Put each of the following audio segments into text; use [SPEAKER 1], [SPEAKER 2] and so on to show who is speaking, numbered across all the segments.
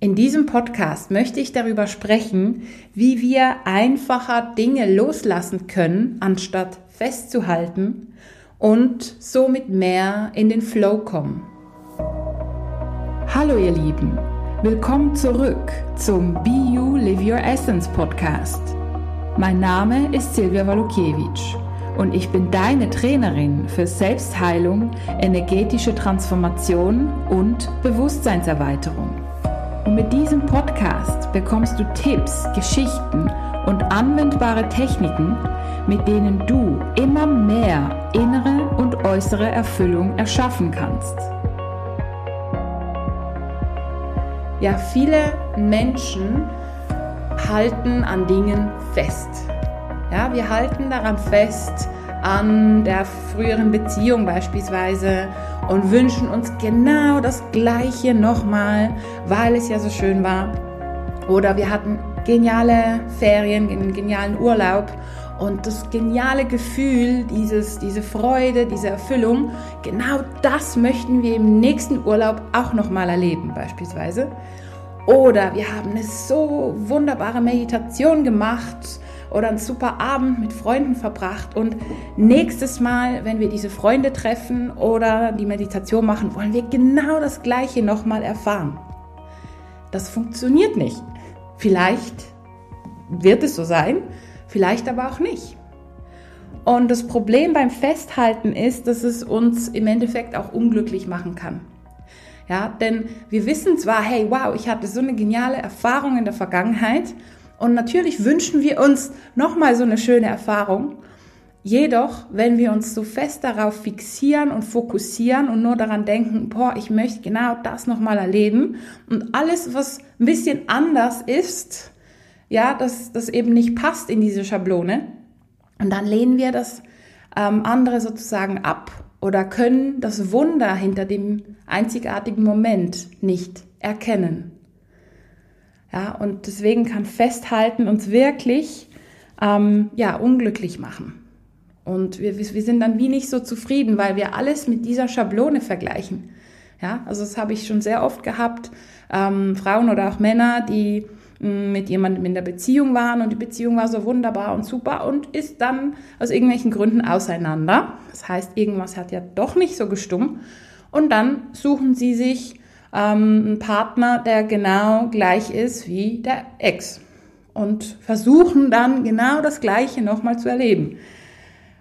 [SPEAKER 1] In diesem Podcast möchte ich darüber sprechen, wie wir einfacher Dinge loslassen können, anstatt festzuhalten und somit mehr in den Flow kommen. Hallo ihr Lieben, willkommen zurück zum Be You Live Your Essence Podcast. Mein Name ist Silvia Walukiewicz und ich bin deine Trainerin für Selbstheilung, energetische Transformation und Bewusstseinserweiterung. Mit diesem Podcast bekommst du Tipps, Geschichten und anwendbare Techniken, mit denen du immer mehr innere und äußere Erfüllung erschaffen kannst. Ja, viele Menschen halten an Dingen fest. Ja, wir halten daran fest, an der früheren Beziehung beispielsweise und wünschen uns genau das Gleiche nochmal, weil es ja so schön war. Oder wir hatten geniale Ferien, einen genialen Urlaub und das geniale Gefühl, dieses, diese Freude, diese Erfüllung, genau das möchten wir im nächsten Urlaub auch nochmal erleben beispielsweise. Oder wir haben eine so wunderbare Meditation gemacht oder einen super Abend mit Freunden verbracht und nächstes Mal, wenn wir diese Freunde treffen oder die Meditation machen, wollen wir genau das Gleiche nochmal erfahren. Das funktioniert nicht. Vielleicht wird es so sein, vielleicht aber auch nicht. Und das Problem beim Festhalten ist, dass es uns im Endeffekt auch unglücklich machen kann. Ja, denn wir wissen zwar, hey, wow, ich hatte so eine geniale Erfahrung in der Vergangenheit und natürlich wünschen wir uns nochmal so eine schöne Erfahrung. Jedoch, wenn wir uns so fest darauf fixieren und fokussieren und nur daran denken, boah, ich möchte genau das nochmal erleben und alles, was ein bisschen anders ist, ja, dass das eben nicht passt in diese Schablone, und dann lehnen wir das ähm, andere sozusagen ab oder können das Wunder hinter dem einzigartigen Moment nicht erkennen. Ja, und deswegen kann Festhalten uns wirklich ähm, ja, unglücklich machen. Und wir, wir sind dann wie nicht so zufrieden, weil wir alles mit dieser Schablone vergleichen. Ja, also das habe ich schon sehr oft gehabt. Ähm, Frauen oder auch Männer, die mh, mm, mit jemandem in der Beziehung waren und die Beziehung war so wunderbar und super und ist dann aus irgendwelchen Gründen auseinander. Das heißt, irgendwas hat ja doch nicht so gestummt. Und dann suchen sie sich ähm, einen Partner, der genau gleich ist wie der Ex. Und versuchen dann genau das Gleiche nochmal zu erleben.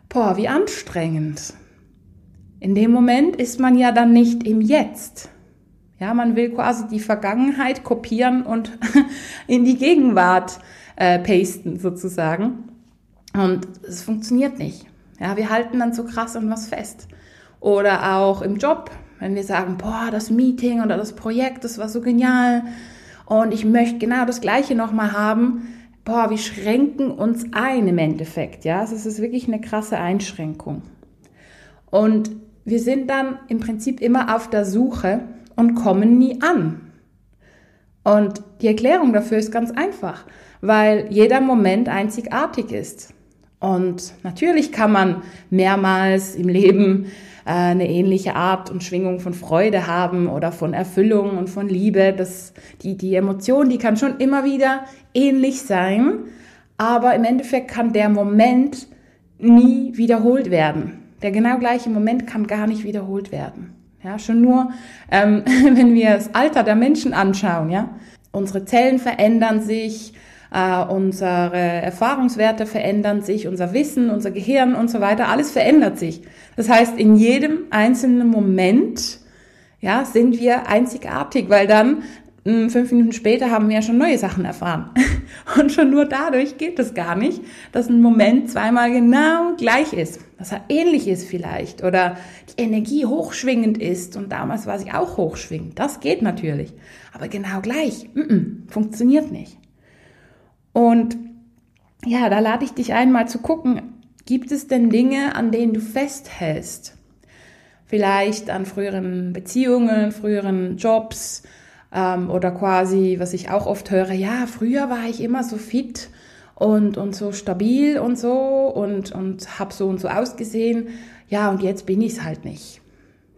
[SPEAKER 1] Boah, wie anstrengend. In dem Moment ist man ja dann nicht im Jetzt. Ja, man will quasi die Vergangenheit kopieren und in die Gegenwart äh, pasten sozusagen. Und es funktioniert nicht. Ja, wir halten dann so krass an was fest. Oder auch im Job. Wenn wir sagen, boah, das Meeting oder das Projekt, das war so genial und ich möchte genau das Gleiche nochmal haben, boah, wir schränken uns ein im Endeffekt, ja. Also es ist wirklich eine krasse Einschränkung. Und wir sind dann im Prinzip immer auf der Suche und kommen nie an. Und die Erklärung dafür ist ganz einfach, weil jeder Moment einzigartig ist. Und natürlich kann man mehrmals im Leben eine ähnliche Art und Schwingung von Freude haben oder von Erfüllung und von Liebe. Das, die, die Emotion, die kann schon immer wieder ähnlich sein, aber im Endeffekt kann der Moment nie wiederholt werden. Der genau gleiche Moment kann gar nicht wiederholt werden. Ja, schon nur, ähm, wenn wir das Alter der Menschen anschauen, ja. Unsere Zellen verändern sich, äh, unsere Erfahrungswerte verändern sich, unser Wissen, unser Gehirn und so weiter, alles verändert sich. Das heißt, in jedem einzelnen Moment ja, sind wir einzigartig, weil dann hm, fünf Minuten später haben wir ja schon neue Sachen erfahren. Und schon nur dadurch geht es gar nicht, dass ein Moment zweimal genau gleich ist, dass er ähnlich ist vielleicht oder die Energie hochschwingend ist und damals war sie auch hochschwingend. Das geht natürlich, aber genau gleich, mm -mm, funktioniert nicht. Und ja, da lade ich dich ein, mal zu gucken, gibt es denn Dinge, an denen du festhältst? Vielleicht an früheren Beziehungen, früheren Jobs ähm, oder quasi, was ich auch oft höre, ja, früher war ich immer so fit und, und so stabil und so und, und habe so und so ausgesehen. Ja, und jetzt bin ich es halt nicht.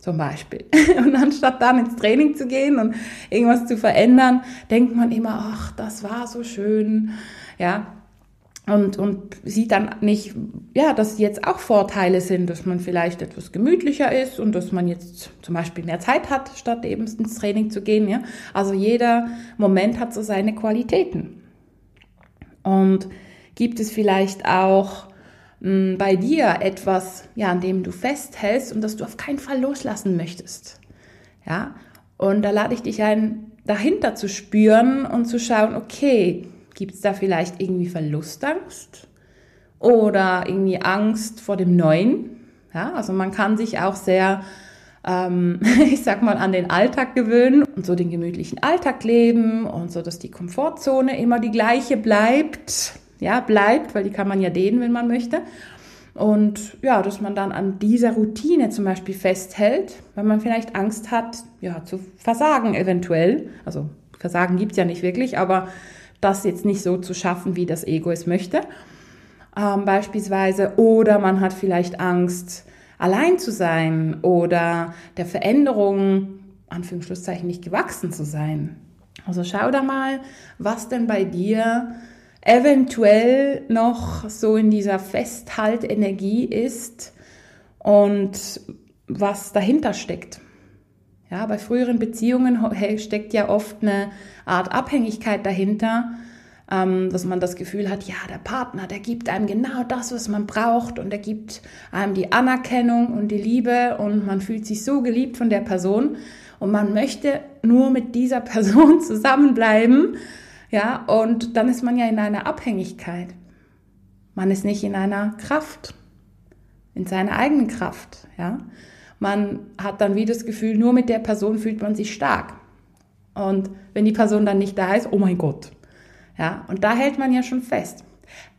[SPEAKER 1] Zum Beispiel. Und anstatt dann ins Training zu gehen und irgendwas zu verändern, denkt man immer, ach, das war so schön, ja. Und, und sieht dann nicht, ja, dass jetzt auch Vorteile sind, dass man vielleicht etwas gemütlicher ist und dass man jetzt zum Beispiel mehr Zeit hat, statt eben ins Training zu gehen, ja. Also jeder Moment hat so seine Qualitäten. Und gibt es vielleicht auch mh, bei dir etwas, ja, an dem du festhältst und das du auf keinen Fall loslassen möchtest. Ja, und da lade ich dich ein, dahinter zu spüren und zu schauen, okay, gibt es da vielleicht irgendwie Verlustangst oder irgendwie Angst vor dem Neuen? Ja, also man kann sich auch sehr, ähm, ich sag mal, an den Alltag gewöhnen und so den gemütlichen Alltag leben und so, dass die Komfortzone immer die gleiche bleibt ja, bleibt, weil die kann man ja dehnen, wenn man möchte. Und ja, dass man dann an dieser Routine zum Beispiel festhält, weil man vielleicht Angst hat, ja, zu versagen eventuell. Also Versagen gibt's ja nicht wirklich, aber das jetzt nicht so zu schaffen, wie das Ego es möchte. Ähm, beispielsweise. Oder man hat vielleicht Angst, allein zu sein oder der Veränderung, Anführungsschlusszeichen, nicht gewachsen zu sein. Also schau da mal, was denn bei dir eventuell noch so in dieser Festhaltenergie ist und was dahinter steckt. Ja, bei früheren Beziehungen steckt ja oft eine Art Abhängigkeit dahinter, ähm, dass man das Gefühl hat, ja, der Partner, der gibt einem genau das, was man braucht und er gibt einem die Anerkennung und die Liebe und man fühlt sich so geliebt von der Person und man möchte nur mit dieser Person zusammenbleiben ja, und dann ist man ja in einer Abhängigkeit. Man ist nicht in einer Kraft, in seiner eigenen Kraft, ja. Man hat dann wie das Gefühl, nur mit der Person fühlt man sich stark. Und wenn die Person dann nicht da ist, oh mein Gott. Ja, und da hält man ja schon fest,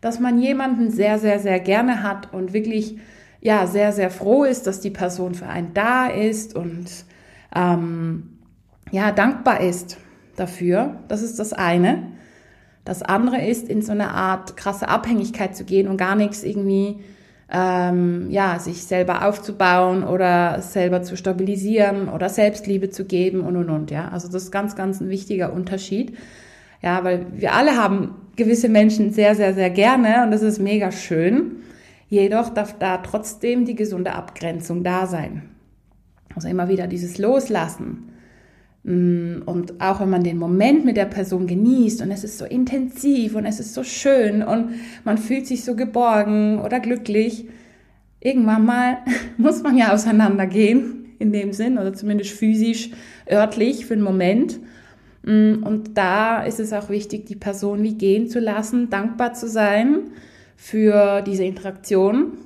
[SPEAKER 1] dass man jemanden sehr, sehr, sehr gerne hat und wirklich, ja, sehr, sehr froh ist, dass die Person für einen da ist und, ähm, ja, dankbar ist dafür. Das ist das eine. Das andere ist, in so eine Art krasse Abhängigkeit zu gehen und gar nichts irgendwie, ähm, ja, sich selber aufzubauen oder selber zu stabilisieren oder Selbstliebe zu geben und und und, ja. Also das ist ganz, ganz ein wichtiger Unterschied. Ja, weil wir alle haben gewisse Menschen sehr, sehr, sehr gerne und das ist mega schön. Jedoch darf da trotzdem die gesunde Abgrenzung da sein. Also immer wieder dieses Loslassen und auch wenn man den Moment mit der Person genießt und es ist so intensiv und es ist so schön und man fühlt sich so geborgen oder glücklich, irgendwann mal muss man ja auseinandergehen in dem Sinn oder zumindest physisch, örtlich für einen Moment. Mm, und da ist es auch wichtig, die Person wie gehen zu lassen, dankbar zu sein für diese Interaktion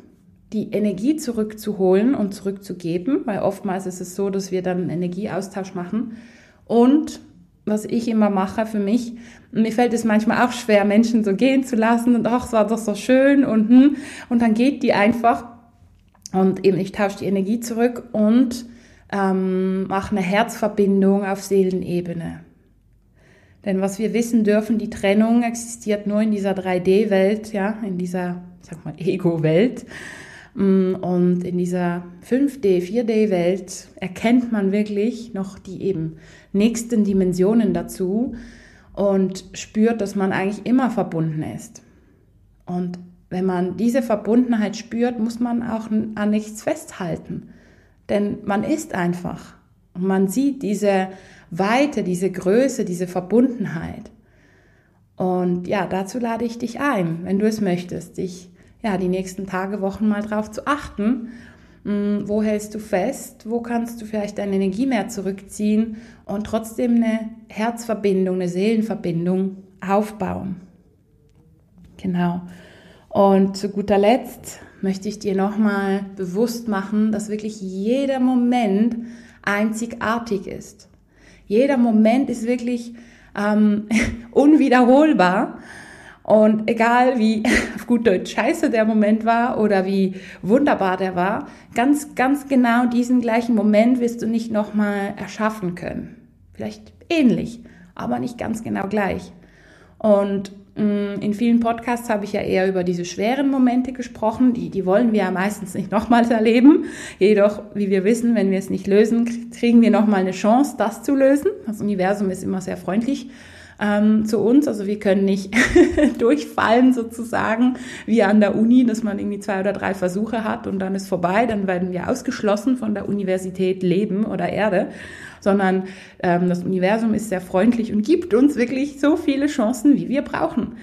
[SPEAKER 1] die Energie zurückzuholen und zurückzugeben, weil oftmals ist es so, dass wir dann einen Energieaustausch machen. Und was ich immer mache für mich, mir fällt es manchmal auch schwer, Menschen so gehen zu lassen und ach, es war doch so schön und hm, und dann geht die einfach und eben ich tausche die Energie zurück und ähm, mache eine Herzverbindung auf Seelenebene. Denn was wir wissen dürfen, die Trennung existiert nur in dieser 3D-Welt, ja, in dieser, sag mal, Ego-Welt. Mm, und in dieser 5D, 4D-Welt erkennt man wirklich noch die eben nächsten Dimensionen dazu und spürt, dass man eigentlich immer verbunden ist. Und wenn man diese Verbundenheit spürt, muss man auch an nichts festhalten. Denn man ist einfach. Und man sieht diese Weite, diese Größe, diese Verbundenheit. Und ja, dazu lade ich dich ein, wenn du es möchtest, dich ja, die nächsten Tage, Wochen mal drauf zu achten. Hm, wo hältst du fest? Wo kannst du vielleicht deine Energie mehr zurückziehen und trotzdem eine Herzverbindung, eine Seelenverbindung aufbauen? Genau. Und zu guter Letzt möchte ich dir nochmal bewusst machen, dass wirklich jeder Moment einzigartig ist. Jeder Moment ist wirklich ähm, unwiederholbar. Und egal wie auf gut Deutsch scheiße der Moment war oder wie wunderbar der war, ganz, ganz genau diesen gleichen Moment wirst du nicht nochmal erschaffen können. Vielleicht ähnlich, aber nicht ganz genau gleich. Und mm, in vielen Podcasts habe ich ja eher über diese schweren Momente gesprochen. Die, die wollen wir ja meistens nicht nochmals erleben. Jedoch, wie wir wissen, wenn wir es nicht lösen, kriegen wir nochmal eine Chance, das zu lösen. Das Universum ist immer sehr freundlich ähm, zu uns. Also wir können nicht durchfallen sozusagen wie an der Uni, dass man irgendwie zwei oder drei Versuche hat und dann ist vorbei. Dann werden wir ausgeschlossen von der Universität Leben oder Erde, sondern ähm, das Universum ist sehr freundlich und gibt uns wirklich so viele Chancen, wie wir brauchen.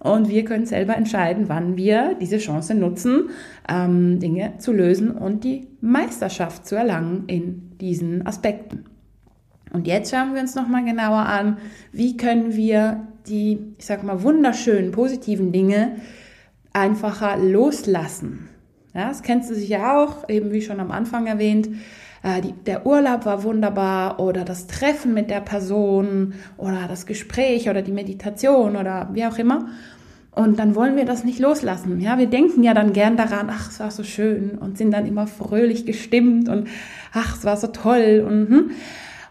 [SPEAKER 1] Und wir können selber entscheiden, wann wir diese Chance nutzen, ähm, Dinge zu lösen und die Meisterschaft zu erlangen in diesen Aspekten. Und jetzt schauen wir uns nochmal genauer an, wie können wir die, ich sag mal, wunderschönen, positiven Dinge einfacher loslassen. Ja, das kennst du sicher auch, eben wie schon am Anfang erwähnt. Äh, die, der Urlaub war wunderbar oder das Treffen mit der Person oder das Gespräch oder die Meditation oder wie auch immer. Und dann wollen wir das nicht loslassen. Ja, wir denken ja dann gern daran, ach, es war so schön und sind dann immer fröhlich gestimmt und ach, es war so toll und hm.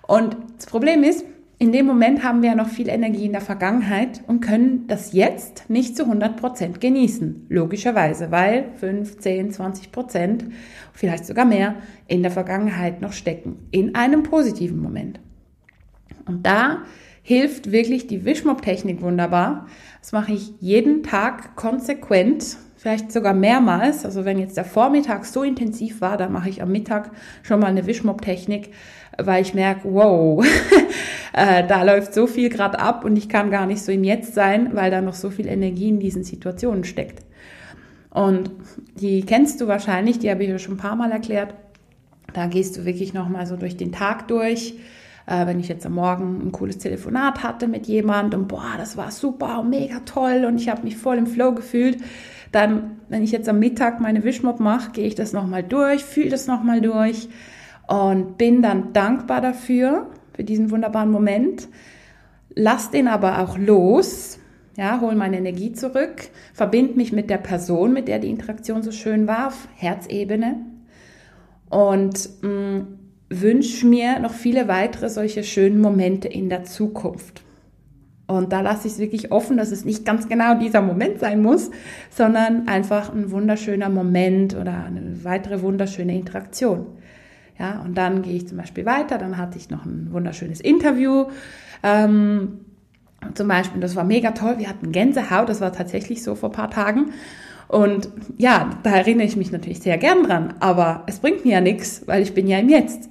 [SPEAKER 1] Und das Problem ist, in dem Moment haben wir ja noch viel Energie in der Vergangenheit und können das jetzt nicht zu 100 Prozent genießen. Logischerweise, weil 5, 10, 20 Prozent, vielleicht sogar mehr, in der Vergangenheit noch stecken. In einem positiven Moment. Und da hilft wirklich die Wischmopp-Technik wunderbar. Das mache ich jeden Tag konsequent, vielleicht sogar mehrmals. Also wenn jetzt der Vormittag so intensiv war, dann mache ich am Mittag schon mal eine Wischmopp-Technik weil ich merke, wow, äh, da läuft so viel gerade ab und ich kann gar nicht so im Jetzt sein, weil da noch so viel Energie in diesen Situationen steckt. Und die kennst du wahrscheinlich, die habe ich ja schon ein paar Mal erklärt. Da gehst du wirklich nochmal so durch den Tag durch. Äh, wenn ich jetzt am Morgen ein cooles Telefonat hatte mit jemand und boah, das war super und mega toll und ich habe mich voll im Flow gefühlt, dann, wenn ich jetzt am Mittag meine Wischmob mache, gehe ich das nochmal durch, fühle das nochmal durch und bin dann dankbar dafür, für diesen wunderbaren Moment. Lass den aber auch los, ja, hol meine Energie zurück, verbind mich mit der Person, mit der die Interaktion so schön war, auf Herzebene und mm, wünsch mir noch viele weitere solche schönen Momente in der Zukunft. Und da lasse ich es wirklich offen, dass es nicht ganz genau dieser Moment sein muss, sondern einfach ein wunderschöner Moment oder eine weitere wunderschöne Interaktion. Ja, und dann gehe ich zum Beispiel weiter. Dann hatte ich noch ein wunderschönes Interview. Ähm, zum Beispiel, das war mega toll. Wir hatten Gänsehaut. Das war tatsächlich so vor paar Tagen. Und ja, da erinnere ich mich natürlich sehr gern dran. Aber es bringt mir ja nichts, weil ich bin ja im Jetzt.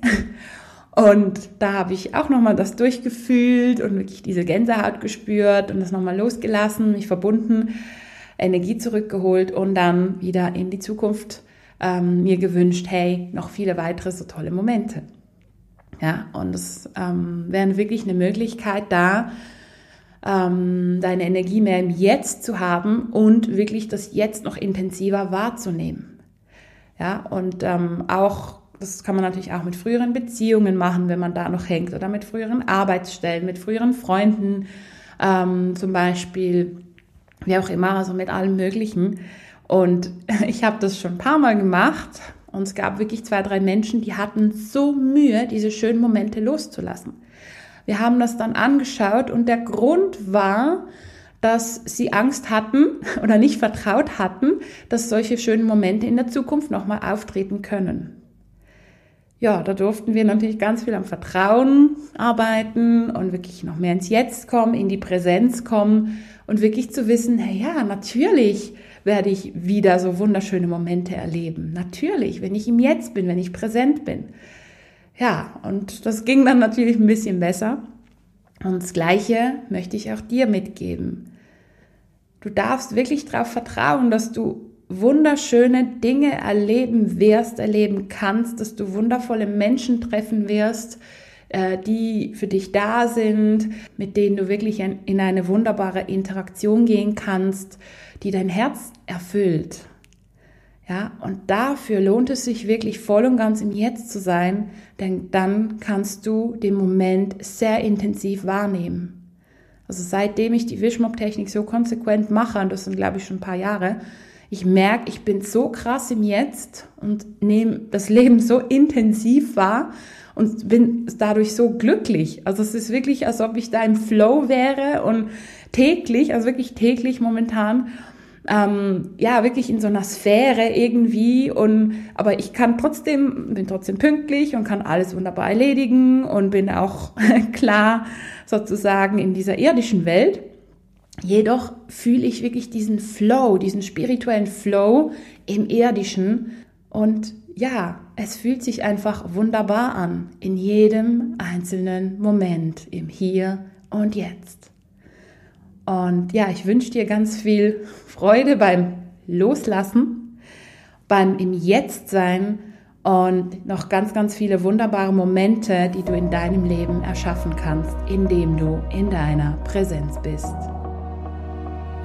[SPEAKER 1] Und da habe ich auch nochmal das durchgefühlt und wirklich diese Gänsehaut gespürt und das nochmal losgelassen, mich verbunden, Energie zurückgeholt und dann wieder in die Zukunft ähm, mir gewünscht, hey, noch viele weitere so tolle Momente. Ja, und es ähm, wäre wirklich eine Möglichkeit da, ähm, deine Energie mehr im Jetzt zu haben und wirklich das Jetzt noch intensiver wahrzunehmen. Ja, und ähm, auch, das kann man natürlich auch mit früheren Beziehungen machen, wenn man da noch hängt, oder mit früheren Arbeitsstellen, mit früheren Freunden, ähm, zum Beispiel, wie auch immer, also mit allem Möglichen. Und ich habe das schon ein paar Mal gemacht und es gab wirklich zwei, drei Menschen, die hatten so Mühe, diese schönen Momente loszulassen. Wir haben das dann angeschaut und der Grund war, dass sie Angst hatten oder nicht vertraut hatten, dass solche schönen Momente in der Zukunft nochmal auftreten können. Ja, da durften wir natürlich ganz viel am Vertrauen arbeiten und wirklich noch mehr ins Jetzt kommen, in die Präsenz kommen und wirklich zu wissen, hey, ja, natürlich werde ich wieder so wunderschöne Momente erleben. Natürlich, wenn ich im Jetzt bin, wenn ich präsent bin. Ja, und das ging dann natürlich ein bisschen besser. Und das Gleiche möchte ich auch dir mitgeben. Du darfst wirklich darauf vertrauen, dass du wunderschöne Dinge erleben wirst, erleben kannst, dass du wundervolle Menschen treffen wirst, äh, die für dich da sind, mit denen du wirklich in eine wunderbare Interaktion gehen kannst, die dein Herz erfüllt. Ja, und dafür lohnt es sich wirklich voll und ganz im Jetzt zu sein, denn dann kannst du den Moment sehr intensiv wahrnehmen. Also seitdem ich die Wischmob-Technik so konsequent mache, und das sind glaube ich schon ein paar Jahre, ich merke, ich bin so krass im Jetzt und nehme das Leben so intensiv wahr und bin dadurch so glücklich. Also es ist wirklich, als ob ich da im Flow wäre und täglich, also wirklich täglich momentan, ähm, ja, wirklich in so einer Sphäre irgendwie und, aber ich kann trotzdem, bin trotzdem pünktlich und kann alles wunderbar erledigen und bin auch klar sozusagen in dieser irdischen Welt. Jedoch fühle ich wirklich diesen Flow, diesen spirituellen Flow im irdischen und ja, es fühlt sich einfach wunderbar an in jedem einzelnen Moment im Hier und Jetzt. Und ja, ich wünsche dir ganz viel Freude beim Loslassen, beim im Jetzt sein und noch ganz, ganz viele wunderbare Momente, die du in deinem Leben erschaffen kannst, indem du in deiner Präsenz bist.